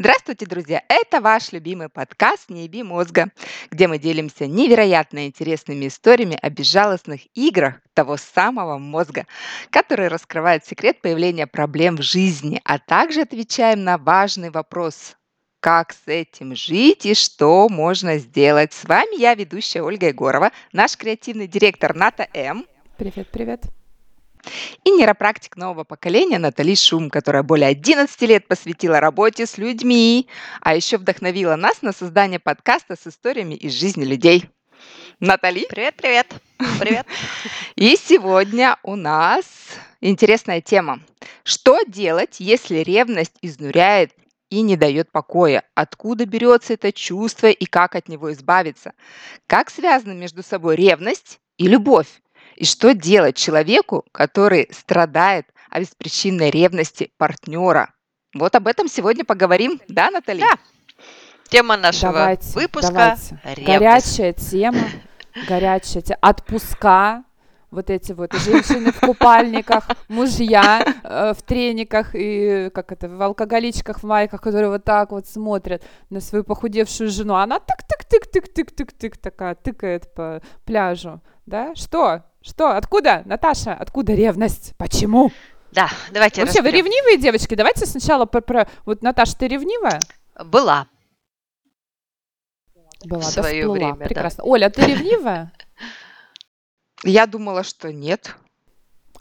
Здравствуйте, друзья! Это ваш любимый подкаст «Не еби мозга», где мы делимся невероятно интересными историями о безжалостных играх того самого мозга, которые раскрывают секрет появления проблем в жизни, а также отвечаем на важный вопрос как с этим жить и что можно сделать. С вами я, ведущая Ольга Егорова, наш креативный директор Ната М. Привет, привет и нейропрактик нового поколения Натали Шум, которая более 11 лет посвятила работе с людьми, а еще вдохновила нас на создание подкаста с историями из жизни людей. Натали. Привет, привет. Привет. И сегодня у нас интересная тема. Что делать, если ревность изнуряет и не дает покоя. Откуда берется это чувство и как от него избавиться? Как связаны между собой ревность и любовь? И что делать человеку, который страдает от беспричинной ревности партнера? Вот об этом сегодня поговорим, да, Наталья? Да. Тема нашего давайте, выпуска давайте. Ревность. Горячая тема, горячая тема. Отпуска, вот эти вот женщины в купальниках, мужья э, в трениках и как это, в алкоголичках, в майках, которые вот так вот смотрят на свою похудевшую жену. Она тык-тык-тык-тык-тык-тык-тык такая тыкает по пляжу. Да? Что? Что? Откуда? Наташа, откуда ревность? Почему? Да, давайте Вообще, разберем. вы ревнивые девочки? Давайте сначала про... про... Вот, Наташа, ты ревнивая? Была. Была, в свое да, время, Прекрасно. Да. Оля, ты ревнивая? Я думала, что нет.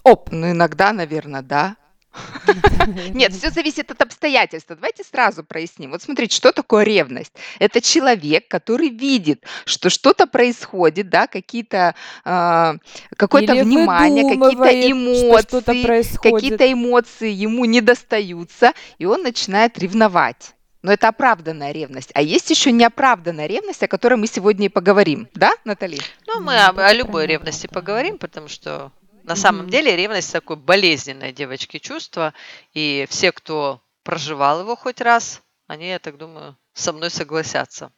Оп. Ну, иногда, наверное, да. Нет, все зависит от обстоятельств. Давайте сразу проясним. Вот смотрите, что такое ревность? Это человек, который видит, что что-то происходит, да, какие-то э, какое-то внимание, какие-то эмоции, какие-то эмоции ему не достаются, и он начинает ревновать. Но это оправданная ревность. А есть еще неоправданная ревность, о которой мы сегодня и поговорим. Да, Натали? Ну, мы об, о любой ревности поговорим, потому что на самом деле ревность такое болезненное девочки чувство, и все, кто проживал его хоть раз, они, я так думаю, со мной согласятся.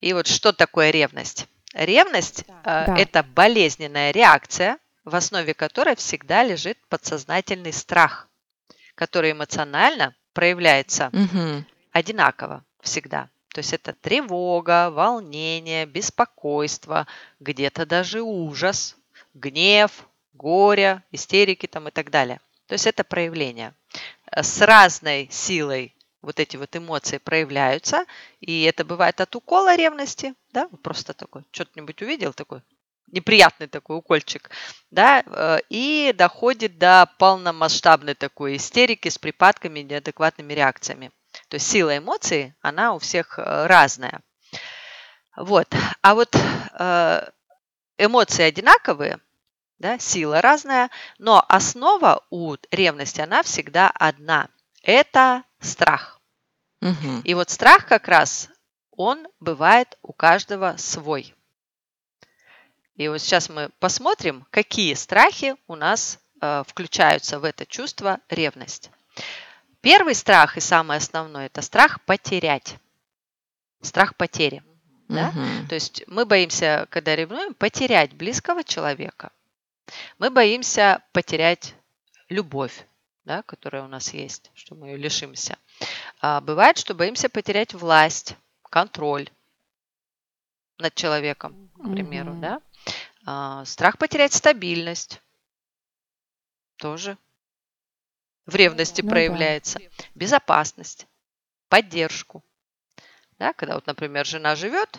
И вот что такое ревность? Ревность э, да. это болезненная реакция, в основе которой всегда лежит подсознательный страх, который эмоционально проявляется угу. одинаково всегда. То есть это тревога, волнение, беспокойство, где-то даже ужас, гнев, горе, истерики там и так далее. То есть это проявление. С разной силой вот эти вот эмоции проявляются, и это бывает от укола ревности, да, просто такой, что-нибудь увидел такой, неприятный такой укольчик, да, э, и доходит до полномасштабной такой истерики с припадками, неадекватными реакциями. То есть сила эмоций, она у всех э, разная. Вот. А вот э, эмоции одинаковые, да, сила разная, но основа у ревности, она всегда одна. Это страх. Угу. И вот страх как раз, он бывает у каждого свой. И вот сейчас мы посмотрим, какие страхи у нас э, включаются в это чувство ревность. Первый страх и самый основной – это страх потерять. Страх потери. Да? Угу. То есть мы боимся, когда ревнуем, потерять близкого человека. Мы боимся потерять любовь, да, которая у нас есть, что мы ее лишимся. А бывает, что боимся потерять власть, контроль над человеком, к примеру, угу. да. А, страх потерять стабильность тоже в ревности ну, проявляется. Да. Безопасность, поддержку. Да, когда вот, например, жена живет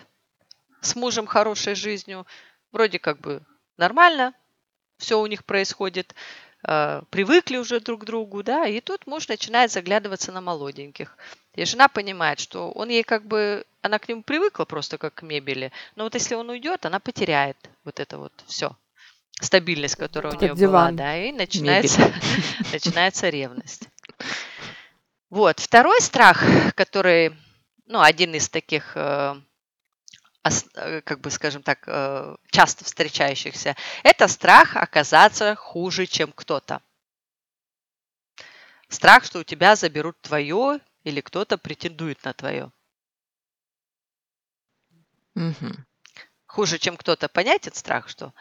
с мужем хорошей жизнью, вроде как бы нормально, все у них происходит, э, привыкли уже друг к другу, да, и тут муж начинает заглядываться на молоденьких. И жена понимает, что он ей как бы, она к нему привыкла просто как к мебели, но вот если он уйдет, она потеряет вот это вот все, стабильность, которая у нее диван. была, да, и начинается, начинается ревность. Вот, второй страх, который, ну, один из таких э, Э, как бы, скажем так, э, часто встречающихся, это страх оказаться хуже, чем кто-то. Страх, что у тебя заберут твое или кто-то претендует на твое. Угу. Хуже, чем кто-то. Понятен страх, что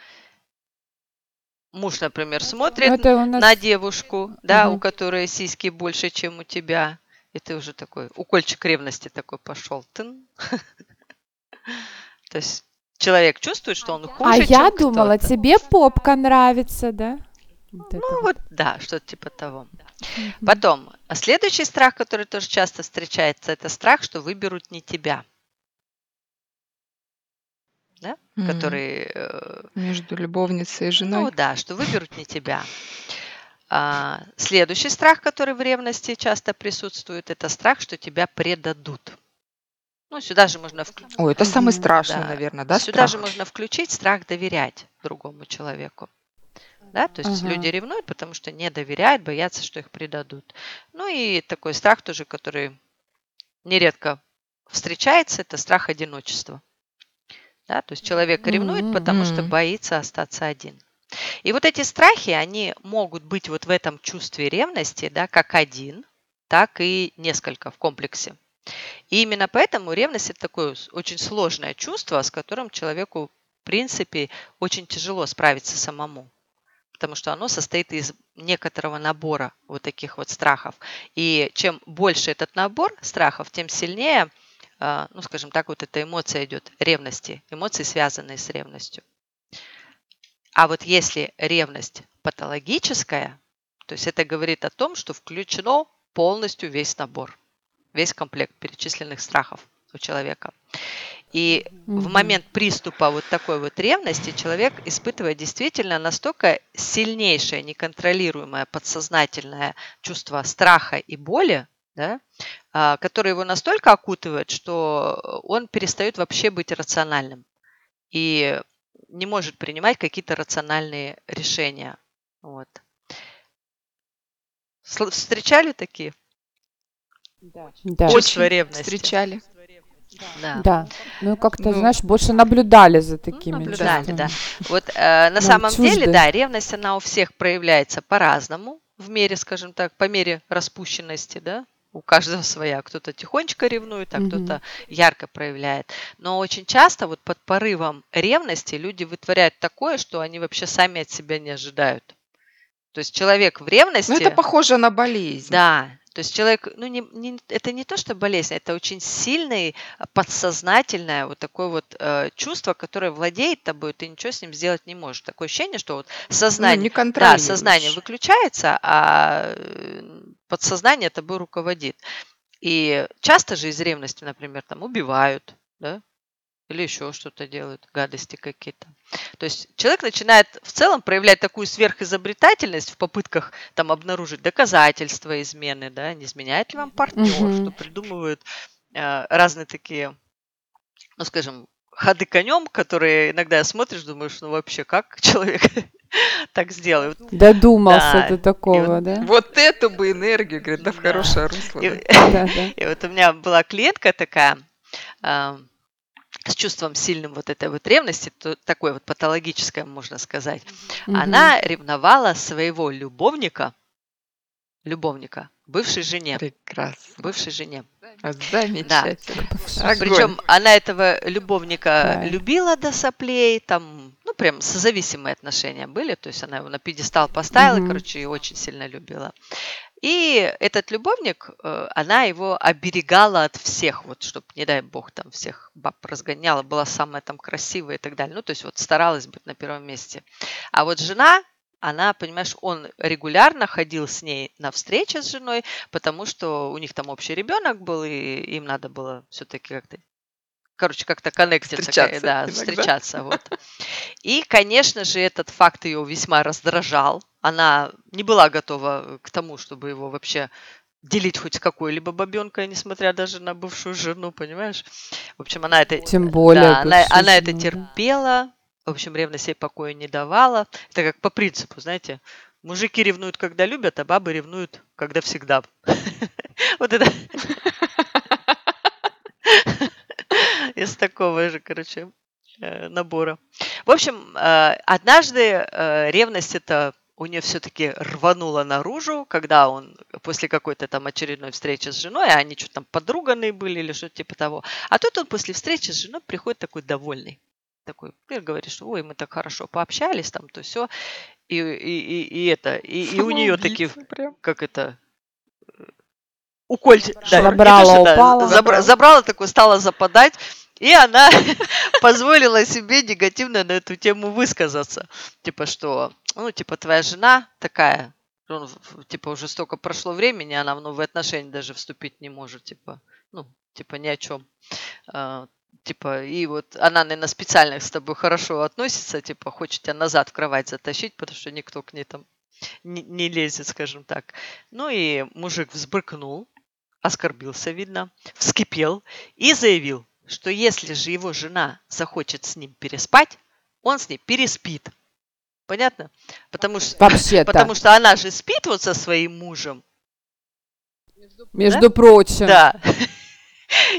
муж, например, смотрит нас... на девушку, да, угу. у которой сиськи больше, чем у тебя, и ты уже такой, укольчик ревности такой пошел. Тын. То есть человек чувствует, что он хуже, А я чем думала, кто-то. тебе попка нравится, да? Вот Ну вот. вот, да, что-то типа того. Мгм. Потом, а следующий страх, который тоже часто встречается, это страх, что выберут не тебя, Мгм. который, э, Между любовницей и ну женой. да, что выберут не тебя. А, следующий страх, который в ревности часто присутствует, это страх, что тебя предадут. Ну, сюда же можно включить. Ой, это самый страшный, Да. наверное, да, Сюда же страх? можно включить страх доверять другому человеку. Да, то есть Ага. люди ревнуют, потому что не доверяют, боятся, что их предадут. Ну и такой страх тоже, который нередко встречается, это страх одиночества. Да, то есть человек ревнует, потому что боится остаться один. И вот эти страхи, они могут быть вот в этом чувстве ревности, да, как один, так и несколько в комплексе. И именно поэтому ревность это такое очень сложное чувство, с которым человеку, в принципе, очень тяжело справиться самому. Потому что оно состоит из некоторого набора вот таких вот страхов. И чем больше этот набор страхов, тем сильнее, а, ну, скажем так, вот эта эмоция идет ревности, эмоции, связанные с ревностью. А вот если ревность патологическая, то есть это говорит о том, что включено полностью весь набор, весь комплект перечисленных страхов у человека. И в момент приступа вот такой вот ревности человек испытывает действительно настолько сильнейшее, неконтролируемое подсознательное чувство страха и боли, да, а, которое его настолько окутывает, что он перестает вообще быть рациональным и не может принимать какие-то рациональные решения. Вот. Встречали такие Да. чувства Очень ревности? встречали. Да. Да. Ну, как-то, Ну, знаешь, больше наблюдали за Ну, такими наблюдали, чувствами. да. Вот э, на Нам самом деле, чужды. да, ревность, она у всех проявляется по-разному в мере, скажем так, по мере распущенности, да. У каждого своя. Кто-то тихонечко ревнует, а Мгм. кто-то ярко проявляет. Но очень часто вот под порывом ревности люди вытворяют такое, что они вообще сами от себя не ожидают. То есть человек в ревности... Ну, это похоже на болезнь. Да, то есть человек, ну, не, не- это не то, что болезнь, это очень сильное, а, подсознательное вот такое вот э, чувство, которое владеет тобой, ты ничего с ним сделать не можешь. Такое ощущение, что вот Ну, сознание, не да, сознание выключается, а э, подсознание тобой руководит. И часто же из ревности, например, там убивают, да, или еще что-то делают, гадости какие-то. То есть человек начинает в целом проявлять такую сверхизобретательность в попытках там обнаружить доказательства измены, да, не изменяет ли вам партнер, Мгм. что придумывают э, разные такие, ну, скажем, ходы конем, которые иногда смотришь, думаешь, ну вообще как человек так сделал? Додумался Да, до такого, вот- да? Вот эту бы энергию, говорит, да в хорошее русло. и- да. Да, да. И вот у меня была клиентка такая а, чувством сильным вот этой вот ревности, то- такой вот патологической, можно сказать. Мгм. Она ревновала своего любовника, любовника, бывшей жене, Прекрасно. бывшей жене. Замечательно. Огонь. Причем она этого любовника Да. любила до соплей, там, ну, прям созависимые отношения были, то есть она его на пьедестал поставила, Мгм. короче, и очень сильно любила. И этот любовник, э, она его оберегала от всех, вот, чтобы, не дай бог, там всех баб разгоняла, была самая там красивая и так далее. Ну, то есть вот старалась быть на первом месте. А вот жена, она, понимаешь, он регулярно ходил с ней на встречи с женой, потому что у них там общий ребенок был, и им надо было все-таки как-то короче, как-то коннектиться, Встречаться да, иногда. встречаться, вот. И, конечно же, этот факт ее весьма раздражал. Она не была готова к тому, чтобы его вообще делить хоть с какой-либо бабенкой, несмотря даже на бывшую жену, понимаешь? В общем, она это, Тем более. да, она, она это терпела, в общем, ревность ей покоя не давала. Это как по принципу, знаете, мужики ревнуют, когда любят, а бабы ревнуют, когда всегда. Вот это из такого же, короче, э, набора. В общем, э, однажды э, ревность это у нее все-таки рванула наружу, когда он после какой-то там очередной встречи с женой, а они что-то там подруганные были или что-то типа того. А тут он после встречи с женой приходит такой довольный. Такой, говорит, что ой, мы так хорошо пообщались, там, то все. И, и, и, и это, и, и у нее такие, прям. как это, э, укольчик. Да, Забрала, да, упала. забра- забрала, такой стала западать, и она позволила себе негативно на эту тему высказаться. Типа, что, ну, типа, твоя жена такая, ну, типа, уже столько прошло времени, она в новые отношения даже вступить не может, типа, ну, типа, ни о чем. А, Типа, и вот она, наверное, специально с тобой хорошо относится, типа, хочет тебя назад в кровать затащить, потому что никто к ней там не, не лезет, скажем так. Ну и мужик взбрыкнул, оскорбился, видно, вскипел и заявил, что если же его жена захочет с ним переспать, он с ней переспит. Понятно? Потому что, Вообще-то. потому что она же спит вот со своим мужем. Между прочим. Да.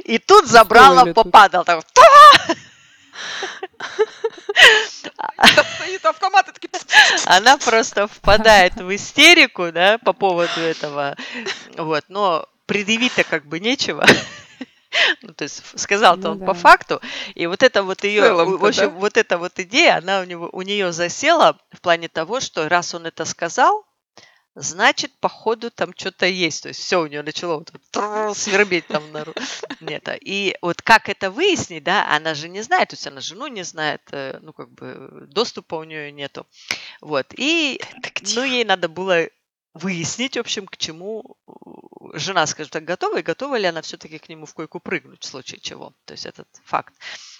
И тут забрала, попадал. Так, Стоит автомат, и такие, она просто впадает в истерику, да, по поводу этого. Вот, но предъявить-то как бы нечего. Ну, то есть сказал-то Ну он да. по факту. И вот это вот ее, в общем, да? вот эта вот идея, она у него, у нее засела в плане того, что раз он это сказал, значит, походу там что-то есть. То есть все у нее начало вот трррр свербеть там на Нет, а, И вот как это выяснить, да, она же не знает, то есть она жену не знает, э, ну, как бы доступа у нее нету. Вот. И, ну, ей надо было выяснить, в общем, к чему э, жена, скажем так, готова, и готова ли она все-таки к нему в койку прыгнуть в случае чего. То есть этот факт.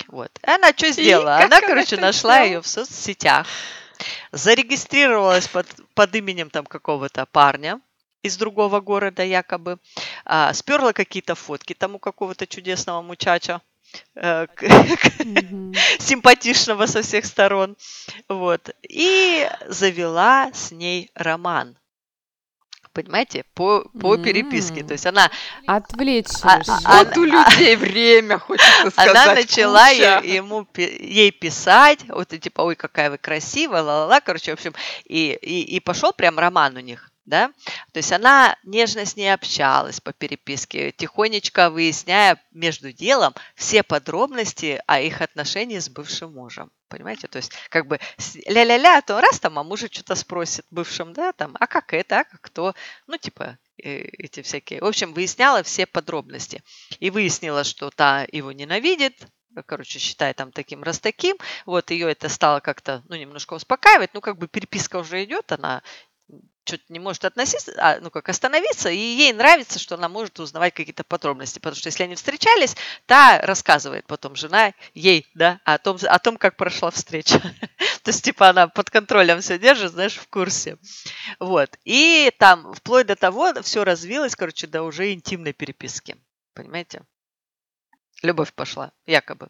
Вот. И она что сделала? как Она, короче, нашла сделала? ее в соцсетях, зарегистрировалась под, под именем там какого-то парня из другого города якобы, а, сперла какие-то фотки там у какого-то чудесного мучача, э, симпатичного со всех сторон, вот, и завела с ней роман. Понимаете, по, по переписке. М. То есть она, Отвлечь А- а- Вот у людей время, хочется сказать. она начала куча. ему, пи- ей писать, вот и типа, ой, какая вы красивая, ла-ла-ла, короче, в общем, и, и, и пошел прям роман у них, да. То есть она нежно с ней общалась по переписке, тихонечко выясняя между делом все подробности о их отношении с бывшим мужем. Понимаете? То есть как бы ля-ля-ля, то раз там, а мужик что-то спросит бывшим, да, там, а как это, а как то, ну, типа, э, эти всякие. В общем, выясняла все подробности. И выяснила, что та его ненавидит, короче, считай там таким раз таким. Вот ее это стало как-то, ну, немножко успокаивать. Ну, как бы переписка уже идет, она что-то не может относиться, а, ну, как остановиться, и ей нравится, что она может узнавать какие-то подробности, потому что если они встречались, та рассказывает потом жена ей, да, о том, о том, как прошла встреча. То есть, типа, она под контролем все держит, знаешь, в курсе. Вот. И там, вплоть до того, все развилось, короче, до уже интимной переписки. Понимаете? Любовь пошла, якобы.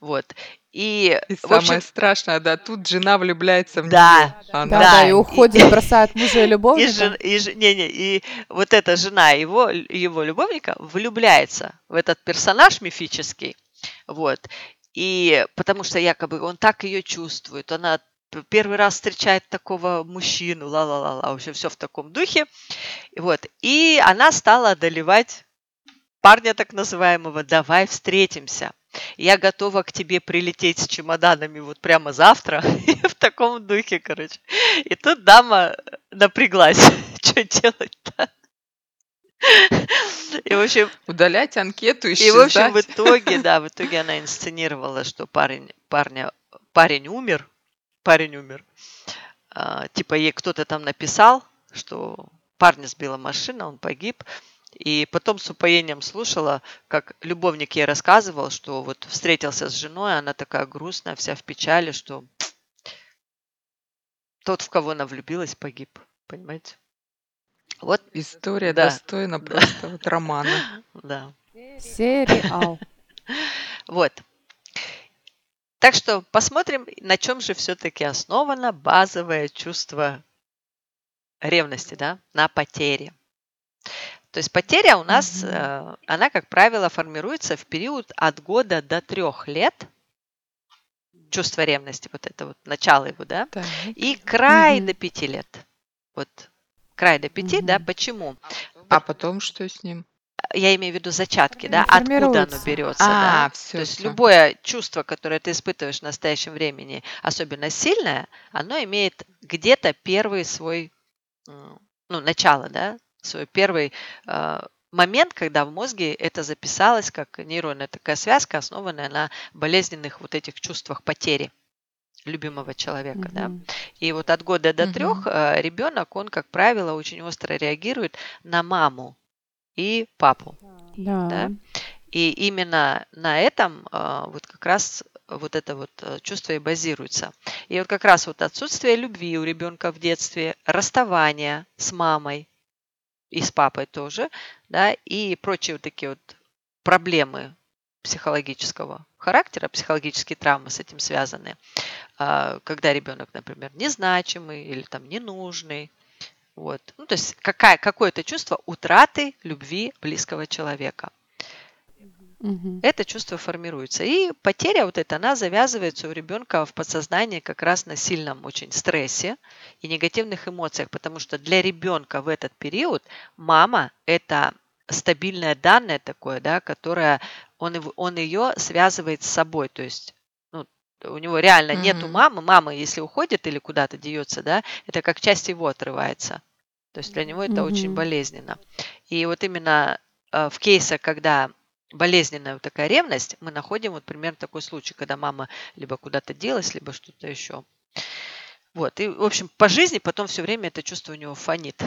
Вот. И, И в общем, самое страшное, да, тут жена влюбляется в Да. неё. Она Да, Да, да, и и- уходит, бросает мужа и и, любовника. жен- и ж- не, не, и вот эта жена его, его любовника влюбляется в этот персонаж мифический. Вот. И потому что якобы он так ее чувствует, она первый раз встречает такого мужчину, ла-ла-ла-ла, в общем, все в таком духе. И Вот. И она стала одолевать парня так называемого «давай встретимся». Я готова к тебе прилететь с чемоданами вот прямо завтра. в таком духе, короче. И тут дама напряглась. Что делать-то? И, в общем, удалять анкету, и, исчезать. в общем, в итоге, да, в итоге она инсценировала, что парень, парня, парень умер, парень умер. А, типа ей кто-то там написал, что парня сбила машина, он погиб. И потом с упоением слушала, как любовник ей рассказывал, что вот встретился с женой, она такая грустная, вся в печали, что тот, в кого она влюбилась, погиб. Понимаете? Вот, История Да. достойна Да. просто вот романа. да. Сериал. Вот. Так что посмотрим, на чем же все-таки основано базовое чувство ревности, да, на потере. То есть потеря у нас, э, она, как правило, формируется в период от года до трех лет. Чувство ревности, вот это вот начало его, да, Так. и край Мгм. до пяти лет. Вот край до пяти, да, Мгм. почему? А потом что с ним? Я имею в виду зачатки, да, откуда оно формируется. берется, да. А, все. То есть любое чувство, которое ты испытываешь в настоящем времени, особенно сильное, оно имеет где-то первый свой, м, ну, начало, да, свой первый, э, момент, когда в мозге это записалось как нейронная такая связка, основанная на болезненных вот этих чувствах потери любимого человека, mm-hmm. да. И вот от года до mm-hmm. трех э, ребенок, он, как правило, очень остро реагирует на маму и папу, да. да? И именно на этом э, вот как раз вот это вот чувство и базируется. И вот как раз вот отсутствие любви у ребенка в детстве, расставание с мамой и с папой тоже, да, и прочие вот такие вот проблемы психологического характера, психологические травмы с этим связаны. А, когда ребенок, например, незначимый или там ненужный, вот. Ну, то есть какая, какое-то чувство утраты любви близкого человека. Мгм. Это чувство формируется. И потеря вот эта, она завязывается у ребенка в подсознании как раз на сильном очень стрессе и негативных эмоциях, потому что для ребенка в этот период мама– это стабильное данное такое, да, которое он, он ее связывает с собой. То есть ну, у него реально нету Мгм. мамы. Мама, если уходит или куда-то деется, да, это как часть его отрывается. То есть для него это очень Мгм. болезненно. И вот именно э, в кейсах, когда болезненная вот такая ревность, мы находим вот примерно такой случай, когда мама либо куда-то делась, либо что-то еще. Вот. И, в общем, по жизни потом все время это чувство у него фонит.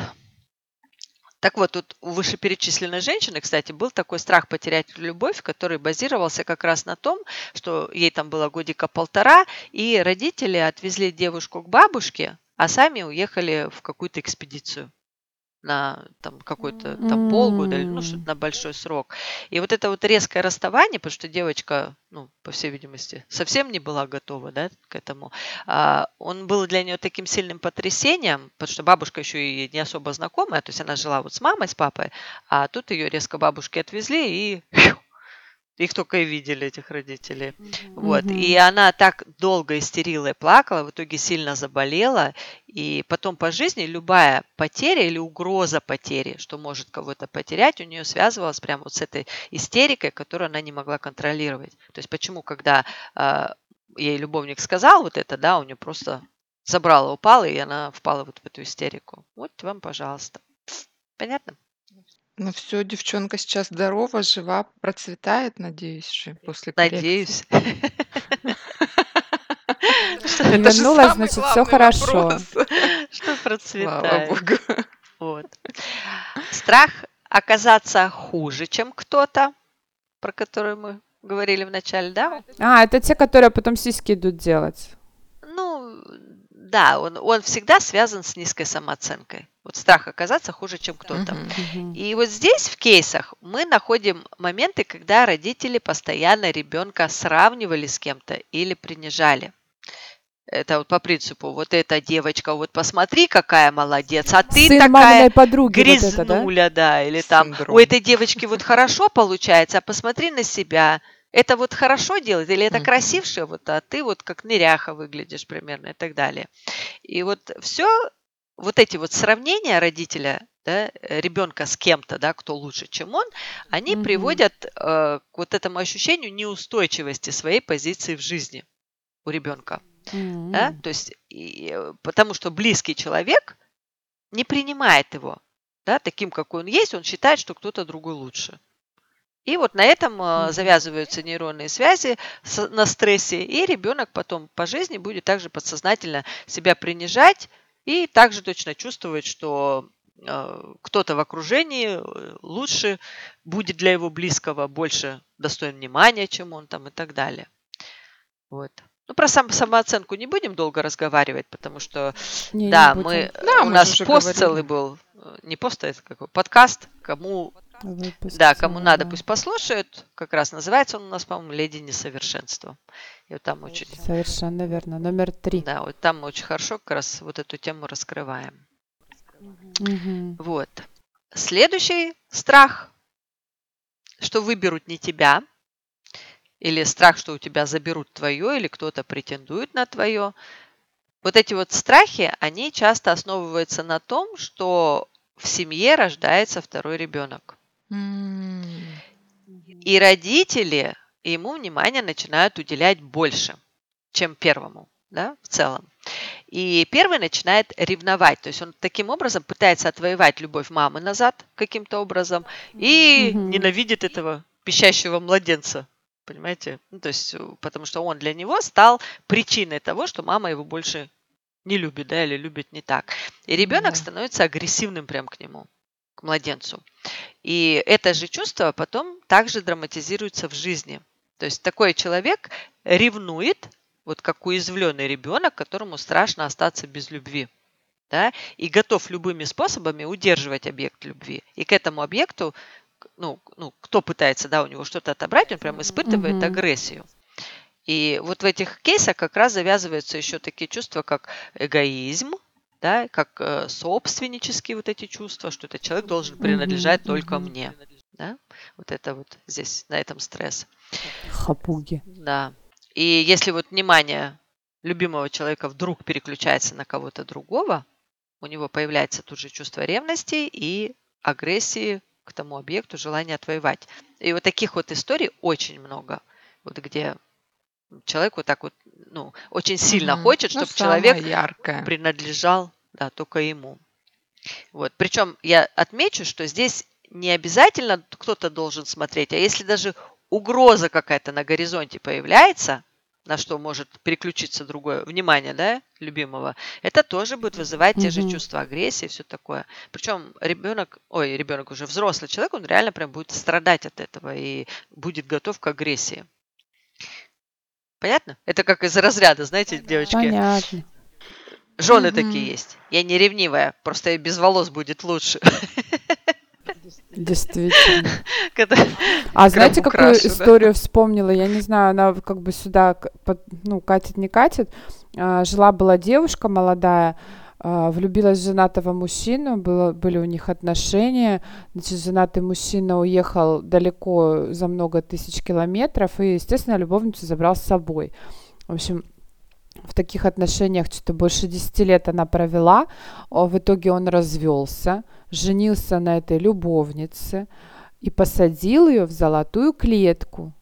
Так вот, тут у вышеперечисленной женщины, кстати, был такой страх потерять любовь, который базировался как раз на том, что ей там было годика полтора, и родители отвезли девушку к бабушке, а сами уехали в какую-то экспедицию на там какой-то там полгода или ну что-то на большой срок. И вот это вот резкое расставание, потому что девочка, ну, по всей видимости, совсем не была готова, да, к этому, а, он был для нее таким сильным потрясением, потому что бабушка еще и не особо знакомая, то есть она жила вот с мамой, с папой, а тут ее резко бабушки отвезли и их только и видели, этих родителей. Вот. Мгм. И она так долго истерила и плакала, в итоге сильно заболела. И потом по жизни любая потеря или угроза потери, что может кого-то потерять, у нее связывалась прямо вот с этой истерикой, которую она не могла контролировать. То есть почему, когда а, ей любовник сказал вот это, да, у нее просто забрала, упала, и она впала вот в эту истерику. Вот вам, пожалуйста. Понятно? Ну все, девчонка сейчас здорова, жива, процветает, надеюсь же, после коррекции. Надеюсь. Что- Это же Вернулась, самый значит, главный хорошо. вопрос. Что Слава процветает. богу. Вот. Страх оказаться хуже, чем кто-то, про который мы говорили в начале, да? А, это те, которые потом сиськи идут делать. Ну, да, он, он всегда связан с низкой самооценкой. Вот страх оказаться хуже, чем кто-то. Мгм. Мгм. И вот здесь в кейсах мы находим моменты, когда родители постоянно ребенка сравнивали с кем-то или принижали. Это вот по принципу, вот эта девочка, вот посмотри, какая молодец, а ты Сын такая подруги вот это, да? грязнуля, да, или там Синдром. у этой девочки вот хорошо получается, а посмотри на себя. Это вот хорошо делает или это красивше, вот, а ты вот как неряха выглядишь примерно и так далее. И вот все вот эти вот сравнения родителя, да, ребенка с кем-то, да, кто лучше, чем он, они Мгм. приводят э, к вот этому ощущению неустойчивости своей позиции в жизни у ребенка да, М. то есть и, э, потому что близкий человек не принимает его, да, таким, какой он есть, он считает, что кто-то другой лучше. И вот на этом э, Мгм. завязываются нейронные связи с- на стрессе, и ребенок потом по жизни будет также подсознательно себя принижать и также точно чувствовать, что э, кто-то в окружении э, лучше будет для его близкого, больше достоин внимания, чем он там и так далее. Вот. Ну, про сам, самооценку не будем долго разговаривать, потому что, Не, не да, будем. мы, Да, у нас пост говорили. целый был, э, не пост, а это какой, подкаст, кому, Да, кому надо, пусть послушают, как раз называется он у нас, по-моему, «Леди несовершенства». И вот там очень, Совершенно верно. Номер три. да, вот там мы очень хорошо как раз вот эту тему раскрываем. Мгм. Вот. Следующий страх, что выберут не тебя, или страх, что у тебя заберут твое, или кто-то претендует на твое. Вот эти вот страхи, они часто основываются на том, что в семье рождается второй ребенок. М. И родители ему внимание начинают уделять больше, чем первому, да, в целом. И первый начинает ревновать. То есть он таким образом пытается отвоевать любовь мамы назад каким-то образом и Мгм. ненавидит этого пищащего младенца. Понимаете? Ну, то есть, э, потому что он для него стал причиной того, что мама его больше не любит, да, или любит не так. И ребенок Да. становится агрессивным прям к нему, к младенцу. И это же чувство потом также драматизируется в жизни. То есть такой человек ревнует, вот как уязвленный ребенок, которому страшно остаться без любви. Да, и готов любыми способами удерживать объект любви. И к этому объекту, ну, ну кто пытается, да, у него что-то отобрать, он прям испытывает Мгм. агрессию. И вот в этих кейсах как раз завязываются еще такие чувства, как эгоизм, да, как э, собственнические вот эти чувства, что этот человек должен принадлежать Мгм, только мгм. мне. Да? Вот это вот здесь, на этом стресс. Хапуги. Да. И если вот внимание любимого человека вдруг переключается на кого-то другого, у него появляется тут же чувство ревности и агрессии к тому объекту, желание отвоевать. И вот таких вот историй очень много, вот где человек вот так вот, ну, очень сильно Мгм. хочет, Ну, чтобы человек самое яркое. принадлежал, да, только ему. Вот. Причем я отмечу, что здесь не обязательно кто-то должен смотреть, а если даже угроза какая-то на горизонте появляется, на что может переключиться другое внимание, да, любимого, это тоже будет вызывать те же чувства агрессии, все такое. Причем ребенок, ой, ребенок уже взрослый человек, он реально прям будет страдать от этого и будет готов к агрессии. Понятно? Это как из разряда, знаете, девочки, Понятно. Жены Мгм. такие есть. Я не ревнивая, просто и без волос будет лучше. Действительно. Когда- А знаете, какую да? историю вспомнила? Я не знаю, она как бы сюда, под- ну, катит, не катит. А, Жила-была девушка молодая, а, влюбилась в женатого мужчину, было, были у них отношения. Значит, женатый мужчина уехал далеко за много тысяч километров и, естественно, любовницу забрал с собой. В общем, в таких отношениях что-то больше 10 лет она провела. А В итоге он развелся, женился на этой любовнице и посадил ее в золотую клетку.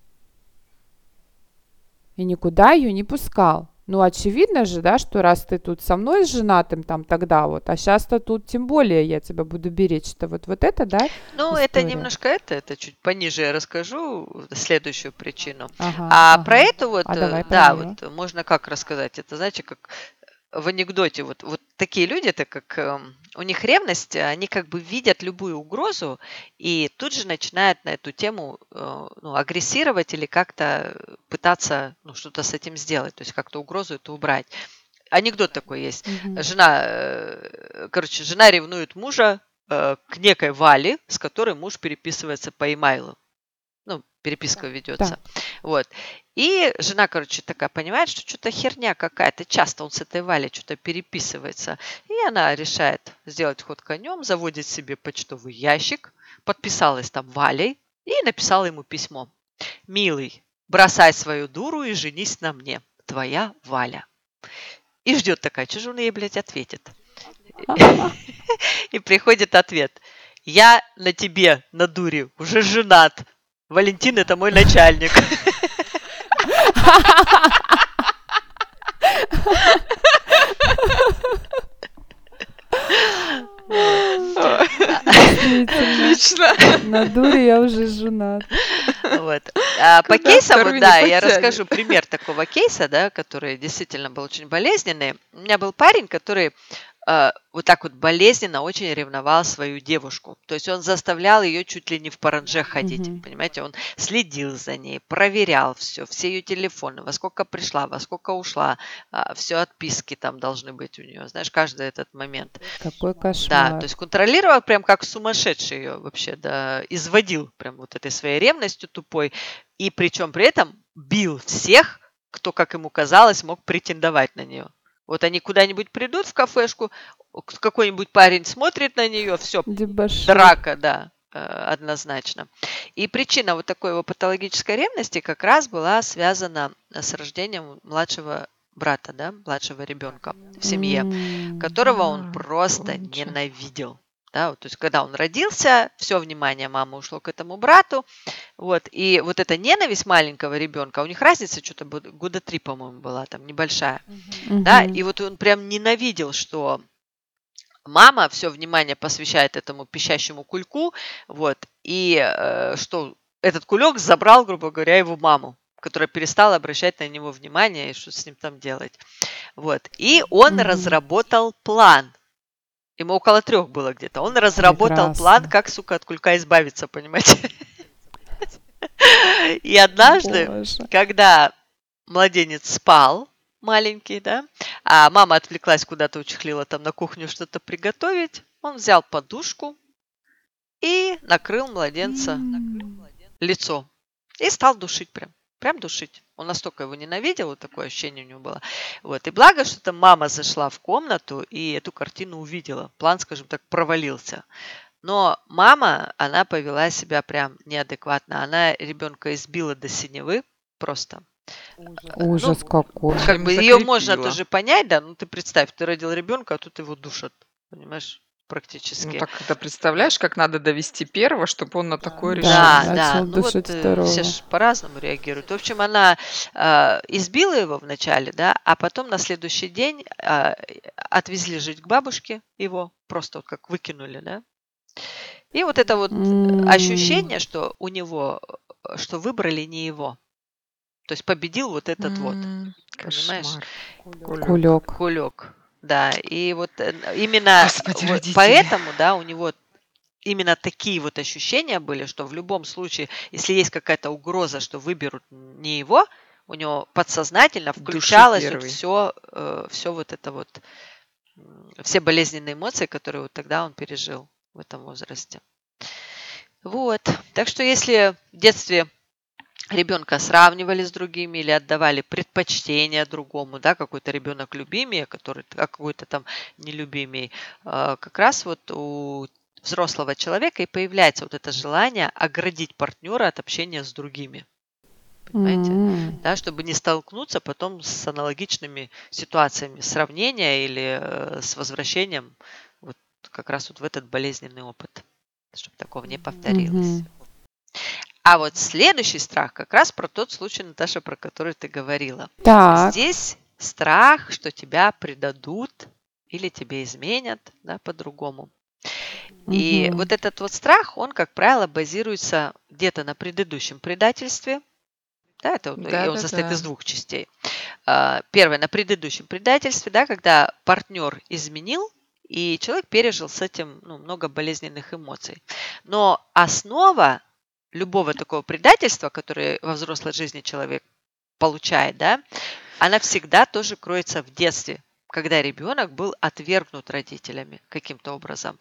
И никуда ее не пускал. Ну, очевидно же, да, что раз ты тут со мной с женатым там тогда вот, а сейчас-то тут тем более я тебя буду беречь-то вот, вот это, да? Ну, это История. немножко это, это чуть пониже я расскажу следующую причину. Ага, А ага. про эту вот, А э, давай да, вот можно как рассказать? Это, знаете, как в анекдоте, вот, вот такие люди, это как эм, у них ревность, э, они как бы видят любую угрозу и тут же начинают на эту тему э, ну, агрессировать или как-то пытаться ну, что-то с этим сделать, то есть как-то угрозу эту убрать. Анекдот такой есть. Мгм. Жена, э, короче, жена ревнует мужа э, к некой Вале, с которой муж переписывается по имейлу. Переписка ведется. Вот. И жена, короче, такая понимает, что что-то херня какая-то. Часто он с этой Валей что-то переписывается. И она решает сделать ход конем, заводит себе почтовый ящик, подписалась там Валей и написала ему письмо. «Милый, бросай свою дуру и женись на мне. Твоя Валя». И ждет такая, что же он ей, блядь, ответит. И приходит ответ. Я на тебе, на дуре, уже женат. Валентин это мой начальник. Отлично. На дуре я уже женат. Вот. А по кейсам, да, я расскажу пример такого кейса, да, который действительно был очень болезненный. У меня был парень, который э, вот так вот болезненно очень ревновал свою девушку. То есть он заставлял ее чуть ли не в паранже ходить, Мгм. понимаете? Он следил за ней, проверял все, все ее телефоны, во сколько пришла, во сколько ушла, все отписки там должны быть у нее, знаешь, каждый этот момент. Какой Да, кошмар. то есть контролировал прям как сумасшедший ее вообще, да, изводил прям вот этой своей ревностью тупой. И причем при этом бил всех, кто, как ему казалось, мог претендовать на нее. Вот они куда-нибудь придут в кафешку, какой-нибудь парень смотрит на нее, все, Дебошир. драка, да, э, однозначно. И причина вот такой его патологической ревности как раз была связана с рождением младшего брата, да, младшего ребенка в семье которого он просто ненавидел. Да, вот, то есть, когда он родился, все внимание мамы ушло к этому брату. Вот, и вот эта ненависть маленького ребенка, у них разница что-то года три, по-моему, была там небольшая. Mm-hmm. Да, и вот он прям ненавидел, что мама все внимание посвящает этому пищащему кульку, вот, и э, что этот кулек забрал, грубо говоря, его маму которая перестала обращать на него внимание и что с ним там делать. Вот. И он mm-hmm. разработал план. Ему около трех было где-то. Он разработал Прекрасно. план, как, сука, от кулька избавиться, понимаете? И однажды, когда младенец спал, маленький, да, а мама отвлеклась куда-то, учехлила там на кухню что-то приготовить, он взял подушку и накрыл младенца лицо и стал душить прям прям душить. Он настолько его ненавидел, вот такое ощущение у него было. Вот. И благо, что там мама зашла в комнату и эту картину увидела. План, скажем так, провалился. Но мама, она повела себя прям неадекватно. Она ребенка избила до синевы просто. Ужас, Ужас ну, какой. Как бы ее можно тоже понять, да, ну ты представь, ты родил ребенка, а тут его душат, понимаешь? Практически. Ну так это представляешь, как надо довести первого, чтобы он на такое решение. Да, да. Ну, вот, э, все же по-разному реагируют. В общем, она э, избила его вначале, да, а потом на следующий день э, отвезли жить к бабушке его, просто вот как выкинули, да. И вот это вот mm. ощущение, что у него, что выбрали не его. То есть победил вот этот mm. вот. Понимаешь? Кулек. Кулек. Да, и вот э, именно Господи, вот поэтому, да, у него именно такие вот ощущения были, что в любом случае, если есть какая-то угроза, что выберут не его, у него подсознательно включалось вот все, э, все вот это вот, все болезненные эмоции, которые вот тогда он пережил в этом возрасте. Вот. Так что если в детстве ребенка сравнивали с другими или отдавали предпочтение другому, да, какой-то ребенок любимее, который а какой-то там нелюбимый, а, как раз вот у взрослого человека и появляется вот это желание оградить партнера от общения с другими. Понимаете? Mm-hmm. Да, чтобы не столкнуться потом с аналогичными ситуациями сравнения или э, с возвращением вот как раз вот в этот болезненный опыт, чтобы такого не повторилось. Mm-hmm. А вот следующий страх как раз про тот случай, Наташа, про который ты говорила. Так. Здесь страх, что тебя предадут или тебе изменят, да, по-другому. И угу. вот этот вот страх, он, как правило, базируется где-то на предыдущем предательстве. Да, это да, он да, состоит да. из двух частей. А, первое на предыдущем предательстве, да, когда партнер изменил, и человек пережил с этим ну, много болезненных эмоций. Но основа любого такого предательства, которое во взрослой жизни человек получает, да, она всегда тоже кроется в детстве, когда ребенок был отвергнут родителями каким-то образом.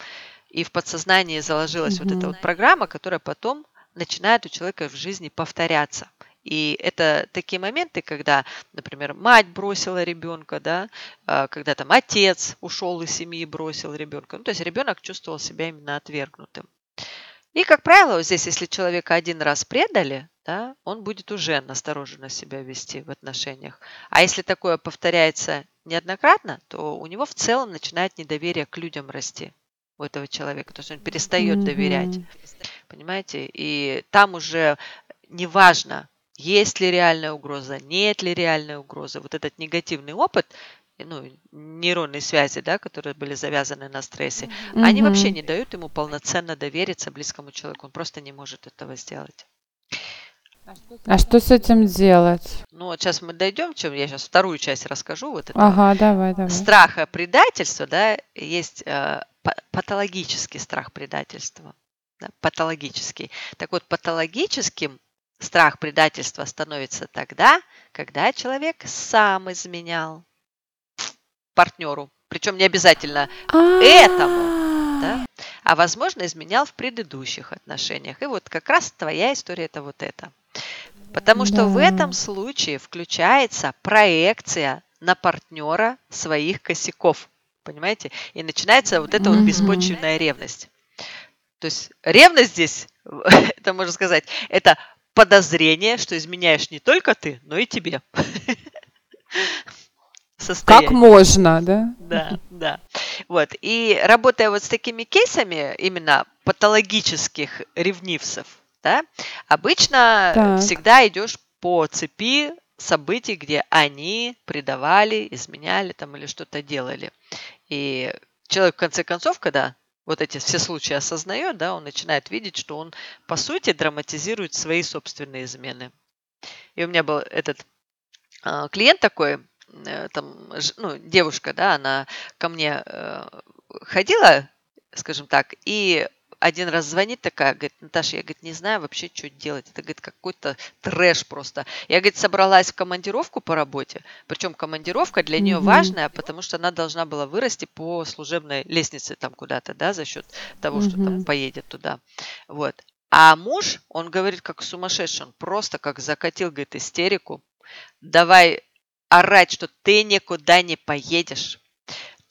И в подсознании заложилась mm-hmm. вот эта вот программа, которая потом начинает у человека в жизни повторяться. И это такие моменты, когда, например, мать бросила ребенка, да, а, когда там отец ушел из семьи и бросил ребенка. Ну, то есть ребенок чувствовал себя именно отвергнутым. И, как правило, вот здесь, если человека один раз предали, да, он будет уже настороженно себя вести в отношениях. А если такое повторяется неоднократно, то у него в целом начинает недоверие к людям расти у этого человека. То есть он перестает mm-hmm. доверять. Понимаете? И там уже неважно, есть ли реальная угроза, нет ли реальной угрозы. Вот этот негативный опыт ну, нейронные связи, да, которые были завязаны на стрессе, mm-hmm. они вообще не дают ему полноценно довериться близкому человеку. Он просто не может этого сделать. А что с этим делать? Ну, вот сейчас мы дойдем, чем я сейчас вторую часть расскажу. Вот это ага, давай, давай. Страха предательства, да, есть э, патологический страх предательства. Да, патологический. Так вот, патологическим страх предательства становится тогда, когда человек сам изменял партнеру. Причем не обязательно этому, да? а возможно изменял в предыдущих отношениях. И вот как раз твоя история это вот это. Потому что да. в этом случае включается проекция на партнера своих косяков. Понимаете? И начинается вот эта вот беспочвенная ревность. То есть ревность здесь, это можно сказать, это подозрение, что изменяешь не только ты, но и тебе. состоянии. Как можно, да? Да, да. Вот. И работая вот с такими кейсами именно патологических ревнивцев, да, обычно Так. всегда идешь по цепи событий, где они предавали, изменяли там или что-то делали. И человек, в конце концов, когда вот эти все случаи осознает, да, он начинает видеть, что он, по сути, драматизирует свои собственные измены. И у меня был этот а, клиент такой, там, ж- ну, девушка, да, она ко мне э, ходила, скажем так, и один раз звонит такая, говорит, Наташа, я, говорит, не знаю вообще, что делать. Это, говорит, какой-то трэш просто. Я, говорит, собралась в командировку по работе, причем командировка для нее Мгм. важная, потому что она должна была вырасти по служебной лестнице там куда-то, да, за счет того, что там поедет туда. Вот. А муж, он говорит, как сумасшедший, он просто как закатил, говорит, истерику. Давай орать, что ты никуда не поедешь.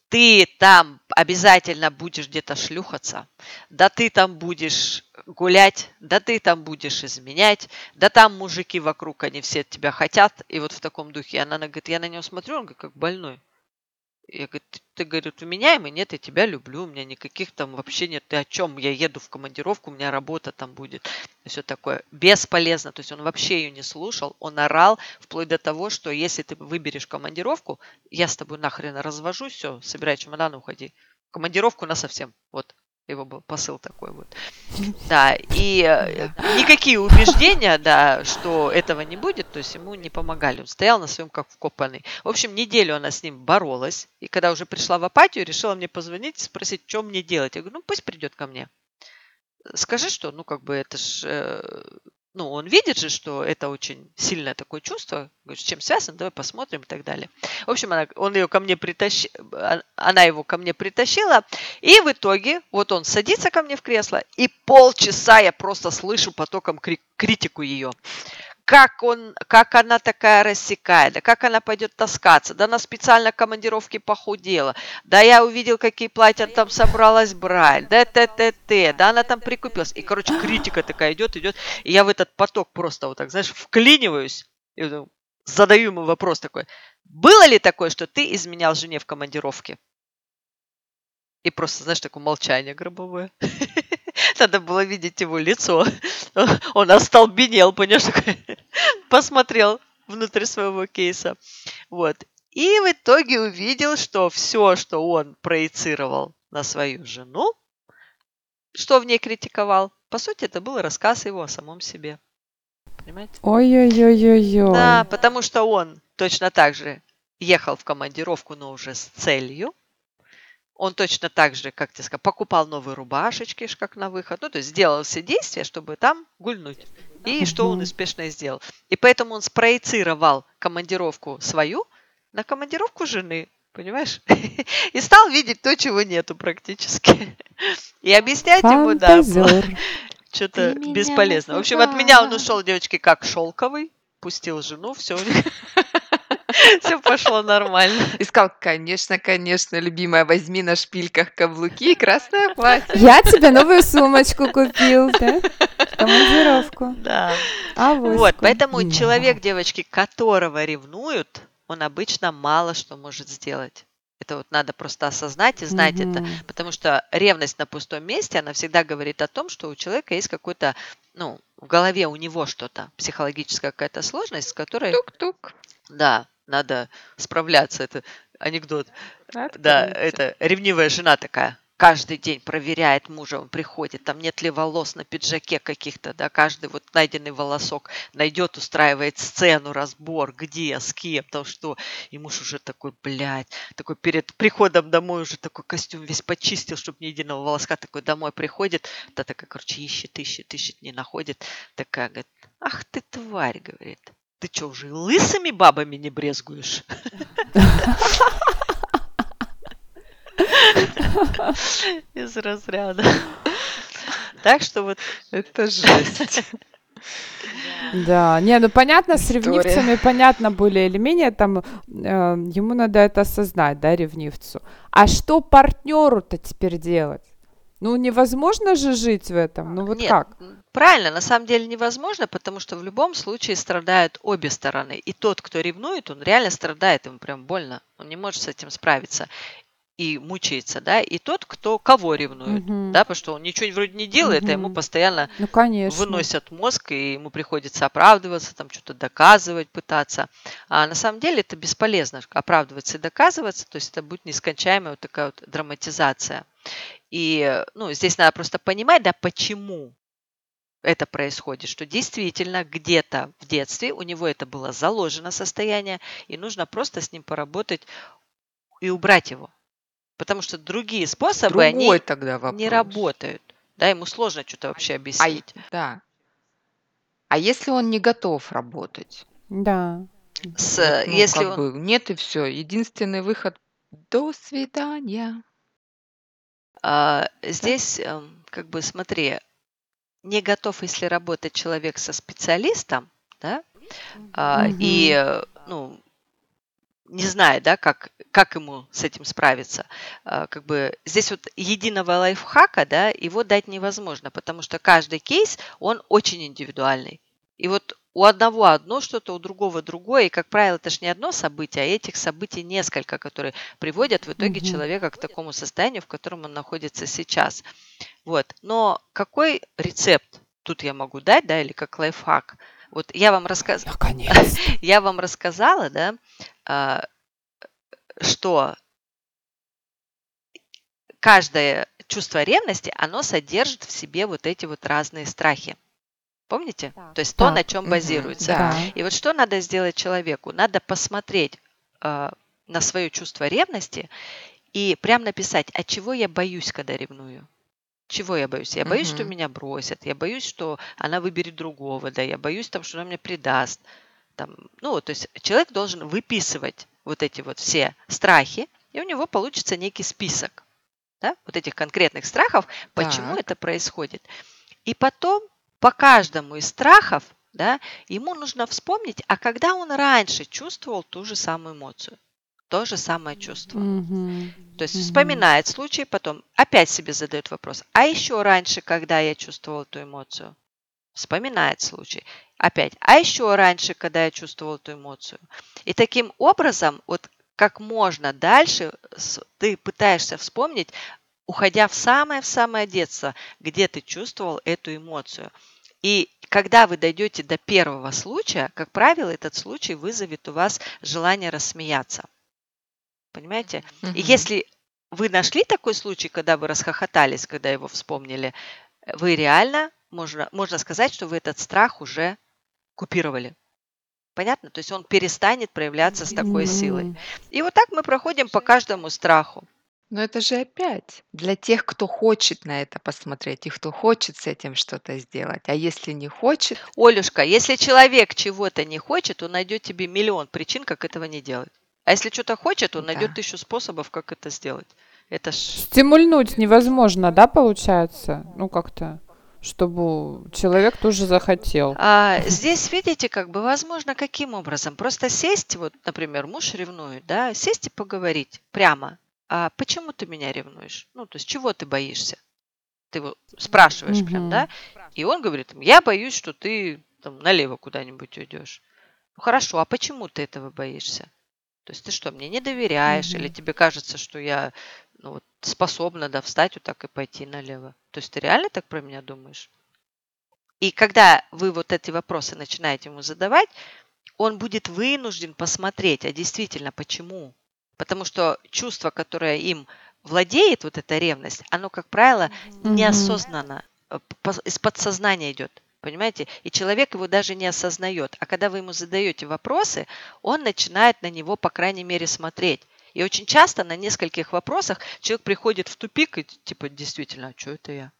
Ты там обязательно будешь где-то шлюхаться. Да ты там будешь гулять, да ты там будешь изменять, да там мужики вокруг, они все тебя хотят. И вот в таком духе. Она, она говорит, я на него смотрю, он говорит, как больной. Я говорю, ты, ты, говорит, вменяемый? Нет, я тебя люблю, у меня никаких там вообще нет. Ты о чем? Я еду в командировку, у меня работа там будет. И все такое. Бесполезно. То есть он вообще ее не слушал, он орал, вплоть до того, что если ты выберешь командировку, я с тобой нахрен развожусь, все, собирай чемодан, уходи. Командировку на совсем. Вот его был посыл такой вот. Да, и э, никакие убеждения, да, что этого не будет, то есть ему не помогали. Он стоял на своем как вкопанный. В общем, неделю она с ним боролась. И когда уже пришла в апатию, решила мне позвонить спросить, что мне делать. Я говорю, ну пусть придет ко мне. Скажи, что, ну, как бы это ж, э, ну, он видит же, что это очень сильное такое чувство. Говорит, с чем связано, давай посмотрим и так далее. В общем, она, он ее ко мне притащил, она его ко мне притащила, и в итоге вот он садится ко мне в кресло, и полчаса я просто слышу потоком кри- критику ее. Как, он, как она такая рассекает, да как она пойдет таскаться, да она специально командировки похудела, да я увидел, какие платья там собралась брать, да т т т да она там прикупилась. И, короче, критика такая идет, идет, и я в этот поток просто вот так, знаешь, вклиниваюсь, и задаю ему вопрос такой, было ли такое, что ты изменял жене в командировке? И просто, знаешь, такое молчание гробовое. Надо было видеть его лицо. Он остолбенел, понимаешь, посмотрел внутрь своего кейса. Вот. И в итоге увидел, что все, что он проецировал на свою жену, что в ней критиковал, по сути, это был рассказ его о самом себе. Понимаете? Ой-ой-ой-ой-ой. Да, потому что он точно так же ехал в командировку, но уже с целью. Он точно так же, как тебе сказать, покупал новые рубашечки, как на выход. Ну, то есть сделал все действия, чтобы там гульнуть. И что он успешно сделал. И поэтому он спроецировал командировку свою на командировку жены. Понимаешь? И стал видеть то, чего нету практически. И объяснять ему, да, что-то Ты бесполезно. В общем, от меня он ушел, девочки, как шелковый, пустил жену, все все пошло нормально. И сказал, конечно, конечно, любимая, возьми на шпильках каблуки и красное платье. Я тебе новую сумочку купил, да? Командировку. Да. Авоську. Вот, поэтому Да. человек, девочки, которого ревнуют, он обычно мало что может сделать. Это вот надо просто осознать и знать это. Мгм. Потому что ревность на пустом месте, она всегда говорит о том, что у человека есть какой-то, ну, в голове у него что-то, психологическая какая-то сложность, с которой, Тук-тук. да, надо справляться. Это анекдот. Да, Откройте. это ревнивая жена такая. Каждый день проверяет мужа, он приходит, там нет ли волос на пиджаке каких-то, да, каждый вот найденный волосок найдет, устраивает сцену, разбор, где, с кем, там что. И муж уже такой, блядь, такой перед приходом домой уже такой костюм весь почистил, чтобы ни единого волоска такой домой приходит. Та такая, короче, ищет, ищет, ищет, не находит. Такая, говорит, ах ты тварь, говорит. Ты что, уже и лысыми бабами не брезгуешь? Из разряда. Так что вот Это жесть. Да, не, ну понятно, с ревнивцами понятно более или менее, там э, ему надо это осознать, да, ревнивцу. А что партнеру-то теперь делать? Ну, невозможно же жить в этом. Ну, вот Нет, как? правильно, на самом деле невозможно, потому что в любом случае страдают обе стороны. И тот, кто ревнует, он реально страдает, ему прям больно. Он не может с этим справиться и мучается, да, и тот, кто кого ревнует, Мгм. да, потому что он ничего вроде не делает, а ему постоянно Ну, конечно. выносят мозг, и ему приходится оправдываться, там что-то доказывать, пытаться. А на самом деле это бесполезно оправдываться и доказываться, то есть это будет нескончаемая вот такая вот драматизация. И ну, здесь надо просто понимать, да, почему это происходит, что действительно где-то в детстве у него это было заложено состояние, и нужно просто с ним поработать и убрать его. Потому что другие способы, они Другой тогда вопрос. не работают. Да, ему сложно что-то вообще А, объяснить. да. А если он не готов работать? Да. С, ну, если как он, бы нет и все. Единственный выход до свидания. А, здесь, эм, как бы, смотри, не готов, если работать человек со специалистом, да, а, и, э, ну, не знает, да, как, как ему с этим справиться. А, Как бы здесь вот единого лайфхака, да, его дать невозможно, потому что каждый кейс, он очень индивидуальный. И вот у одного одно что-то, у другого другое, и, как правило, это же не одно событие, а этих событий несколько, которые приводят в итоге Мгм. человека к такому состоянию, в котором он находится сейчас. Вот. Но какой рецепт тут я могу дать, да, или как лайфхак? Вот я вам рассказала, Наконец. я вам рассказала, да, а, что каждое чувство ревности, оно содержит в себе вот эти вот разные страхи. Помните? То есть то, Так. на чем базируется. Да. И вот что надо сделать человеку? Надо посмотреть а, на свое чувство ревности и прям написать, от чего я боюсь, когда ревную. Чего я боюсь? Я боюсь, что Мгм. меня бросят, я боюсь, что она выберет другого, да, я боюсь, там, что она меня предаст. Там, ну, то есть человек должен выписывать вот эти вот все страхи, и у него получится некий список да, вот этих конкретных страхов, почему Так. это происходит. И потом по каждому из страхов да, ему нужно вспомнить, а когда он раньше чувствовал ту же самую эмоцию, то же самое чувство. Мгм. То есть Мгм. вспоминает случай, потом опять себе задает вопрос, а еще раньше, когда я чувствовал эту эмоцию? Вспоминает случай. Опять, а еще раньше, когда я чувствовал эту эмоцию? И таким образом, вот как можно дальше ты пытаешься вспомнить, уходя в самое-в самое детство, где ты чувствовал эту эмоцию. И когда вы дойдете до первого случая, как правило, этот случай вызовет у вас желание рассмеяться. Понимаете? И Мгм. если вы нашли такой случай, когда вы расхохотались, когда его вспомнили, вы реально, можно, можно сказать, что вы этот страх уже купировали. Понятно? То есть он перестанет проявляться с такой силой. И вот так мы проходим по каждому страху. Но это же опять для тех, кто хочет на это посмотреть и кто хочет с этим что-то сделать. А если не хочет, Олюшка, если человек чего-то не хочет, он найдет тебе миллион причин, как этого не делать. А если что-то хочет, он найдет Да. тысячу способов, как это сделать. Это ж... Стимульнуть невозможно, да, получается? Ну, как-то, чтобы человек тоже захотел. А, здесь, видите, как бы возможно, каким образом? Просто сесть, вот, например, муж ревнует, да, сесть и поговорить прямо. А почему ты меня ревнуешь? Ну, то есть чего ты боишься? Ты его спрашиваешь прям, да? И он говорит, я боюсь, что ты там налево куда-нибудь уйдешь. Ну, хорошо, а почему ты этого боишься? То есть ты что, мне не доверяешь? Или тебе кажется, что я ну, вот, способна, да, встать вот так и пойти налево? То есть ты реально так про меня думаешь? И когда вы вот эти вопросы начинаете ему задавать, он будет вынужден посмотреть, а действительно почему. Потому что чувство, которое им владеет, вот эта ревность, оно, как правило, неосознанно, э, из подсознания идет. Понимаете? И человек его даже не осознает. А когда вы ему задаете вопросы, он начинает на него, по крайней мере, смотреть. И очень часто на нескольких вопросах человек приходит в тупик и типа, действительно, а что это я?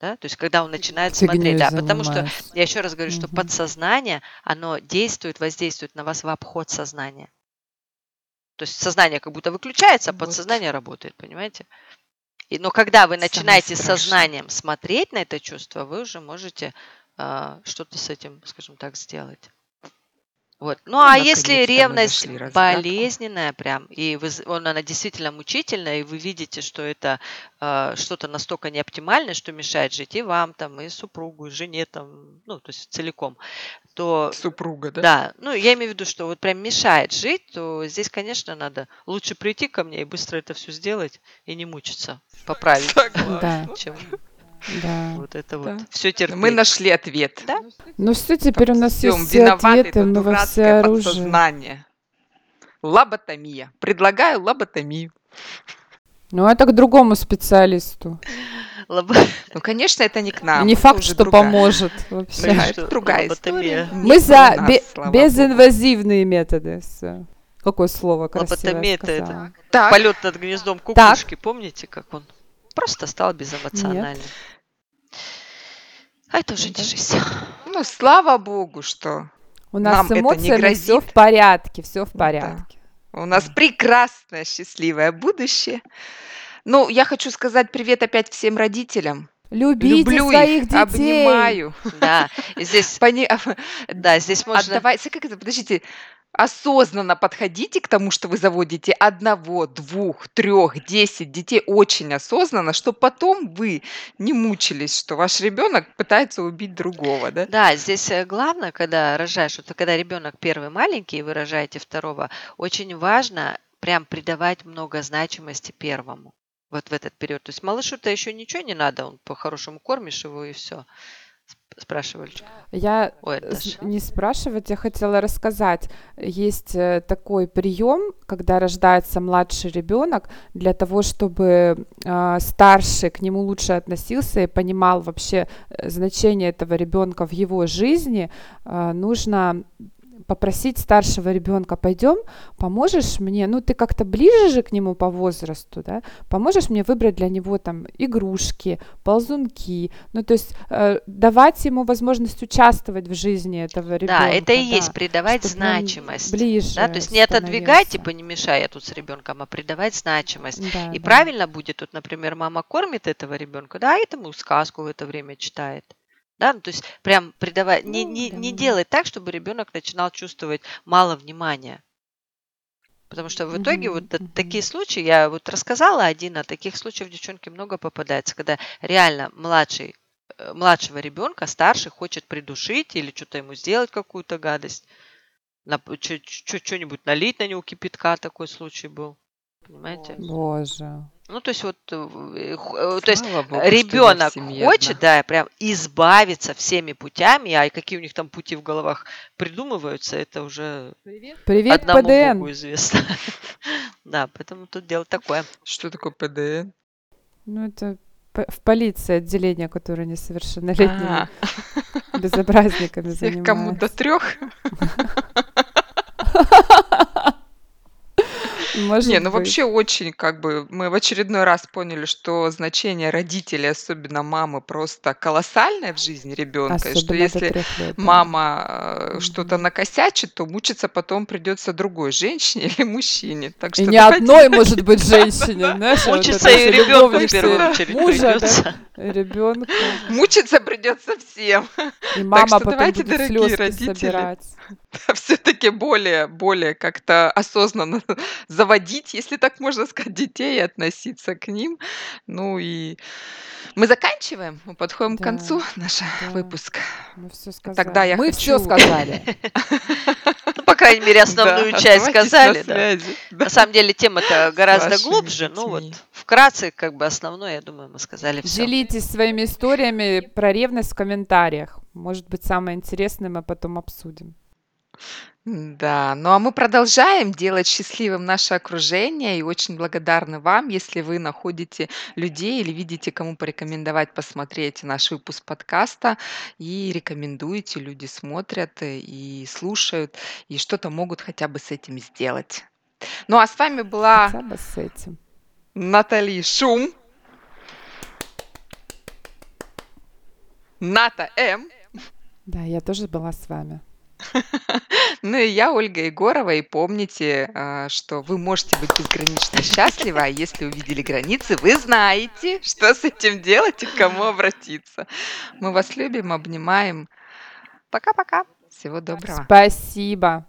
Да? То есть, когда он начинает смотреть, Фигнёй да, потому что я еще раз говорю, что подсознание, оно действует, воздействует на вас в обход сознания. То есть сознание как будто выключается, а Вот. подсознание работает, понимаете? И, но когда вы начинаете сознанием смотреть на это чувство, вы уже можете а, что-то с этим, скажем так, сделать. Вот. Ну, а наконец-то если ревность болезненная прям, и вы, он, она действительно мучительная, и вы видите, что это э, что-то настолько неоптимальное, что мешает жить и вам, там, и супругу, и жене, там, ну, то есть целиком, то Супруга, да? да, ну, я имею в виду, что вот прям мешает жить, то здесь, конечно, надо лучше прийти ко мне и быстро это все сделать и не мучиться, поправить, Да, чем да. вот это Да. вот все терпеть. Мы нашли ответ. Да. Ну все, теперь у нас есть Всем все виновато ответы, это мы во всеоружие. подсознание. Лоботомия. Предлагаю лоботомию. Ну это к другому специалисту. Ну, конечно, это не к нам. Не это факт, что поможет вообще. Да, Что, это другая история. Мы за безинвазивные методы. Какое слово красивое Лоботомия это это. Полет над гнездом кукушки, помните, как он просто стал безэмоциональным? А это уже не Да. жизнь. ну, слава богу, что У нас Нам с это не эмоциями все в порядке, все в порядке. у нас прекрасное, счастливое будущее. Ну, я хочу сказать привет опять всем родителям. Любите Люблю своих их, детей. обнимаю. Да, здесь, Пони- да, здесь можно... Отдавайте, как это, подождите, осознанно подходите к тому, что вы заводите одного, двух, трех, десять детей очень осознанно, чтобы потом вы не мучились, что ваш ребенок пытается убить другого, да? Да, здесь э, главное, когда рожаешь, вот когда ребенок первый маленький, и вы рожаете второго, очень важно прям придавать много значимости первому вот в этот период. То есть малышу-то еще ничего не надо, он по-хорошему кормишь его и все. Спрашивали. Я Ой, Даша. не спрашивать, я хотела рассказать. Есть э, такой прием, когда рождается младший ребенок, для того, чтобы э, старший к нему лучше относился и понимал вообще э, значение этого ребенка в его жизни, э, нужно попросить старшего ребенка, пойдем, поможешь мне, ну ты как-то ближе же к нему по возрасту, да, поможешь мне выбрать для него там игрушки, ползунки, ну то есть э, давать ему возможность участвовать в жизни этого ребенка. Да, это и есть придавать значимость. ближе Да, то есть не отодвигать, типа не мешай я тут с ребенком, а придавать значимость. Да, И да. правильно будет, тут, например, мама кормит этого ребенка, да, и этому сказку в это время читает. Да, ну, то есть прям придавать, не, Ну, не, не да. делать так, чтобы ребенок начинал чувствовать мало внимания. Потому что в итоге Мгм, вот та- мгм. такие случаи, я вот рассказала один, а таких случаев девчонки много попадается, когда реально младший, э, младшего ребенка старший хочет придушить или что-то ему сделать, какую-то гадость, что-нибудь налить на него кипятка, такой случай был. Понимаете? Боже. Ну, то есть вот, э, х- э, то есть богу, ребенок хочет, да, прям избавиться всеми путями, а и какие у них там пути в головах придумываются, это уже Привет, одному ПДН. Богу известно. Да, поэтому тут дело такое. Что такое ПДН? Ну это в полиции отделение, которое несовершеннолетними А, безобразниками всех кому до занимается. трех? Может Не, ну быть. вообще очень как бы мы в очередной раз поняли, что значение родителей, особенно мамы, просто колоссальное в жизни ребенка. И что Особенно до если трех лет. да. мама э, Мгм. что-то накосячит, то мучиться потом придется другой женщине или мужчине. Так И что не давайте- одной, может быть, женщине, знаешь, а вот Мучиться это и всё ребенку в любовницы первую очередь мужа, да, придется. Ребенку. Мучиться придется всем. И мама что потом давайте, будет дорогие родители, собирать. Все-таки более, более как-то осознанно заводить, если так можно сказать, детей и относиться к ним. Ну и мы заканчиваем, мы подходим к Да, концу наш да. выпуск. Мы все сказали. Тогда я Мы все хочу- сказали. По крайней мере, основную Да, часть сказали, на да. связи. Да. На самом деле тема-то гораздо вашими глубже, ну вот вкратце, как бы основное, я думаю, мы сказали все. Делитесь своими историями про ревность в комментариях. Может быть, самое интересное мы потом обсудим. Да, ну а мы продолжаем делать счастливым наше окружение и очень благодарны вам, если вы находите людей или видите, кому порекомендовать посмотреть наш выпуск подкаста и рекомендуете, люди смотрят э, и слушают, и что-то могут хотя бы с этим сделать. Ну а с вами была Хотя бы с этим. Натали Шум, Ната М, Да, я тоже была с вами. Ну и я, Ольга Егорова, и помните, а, что вы можете быть безгранично счастливы, а если увидели границы, вы знаете, что с этим делать и к кому обратиться. Мы вас любим, обнимаем. Пока-пока. Всего доброго. Спасибо.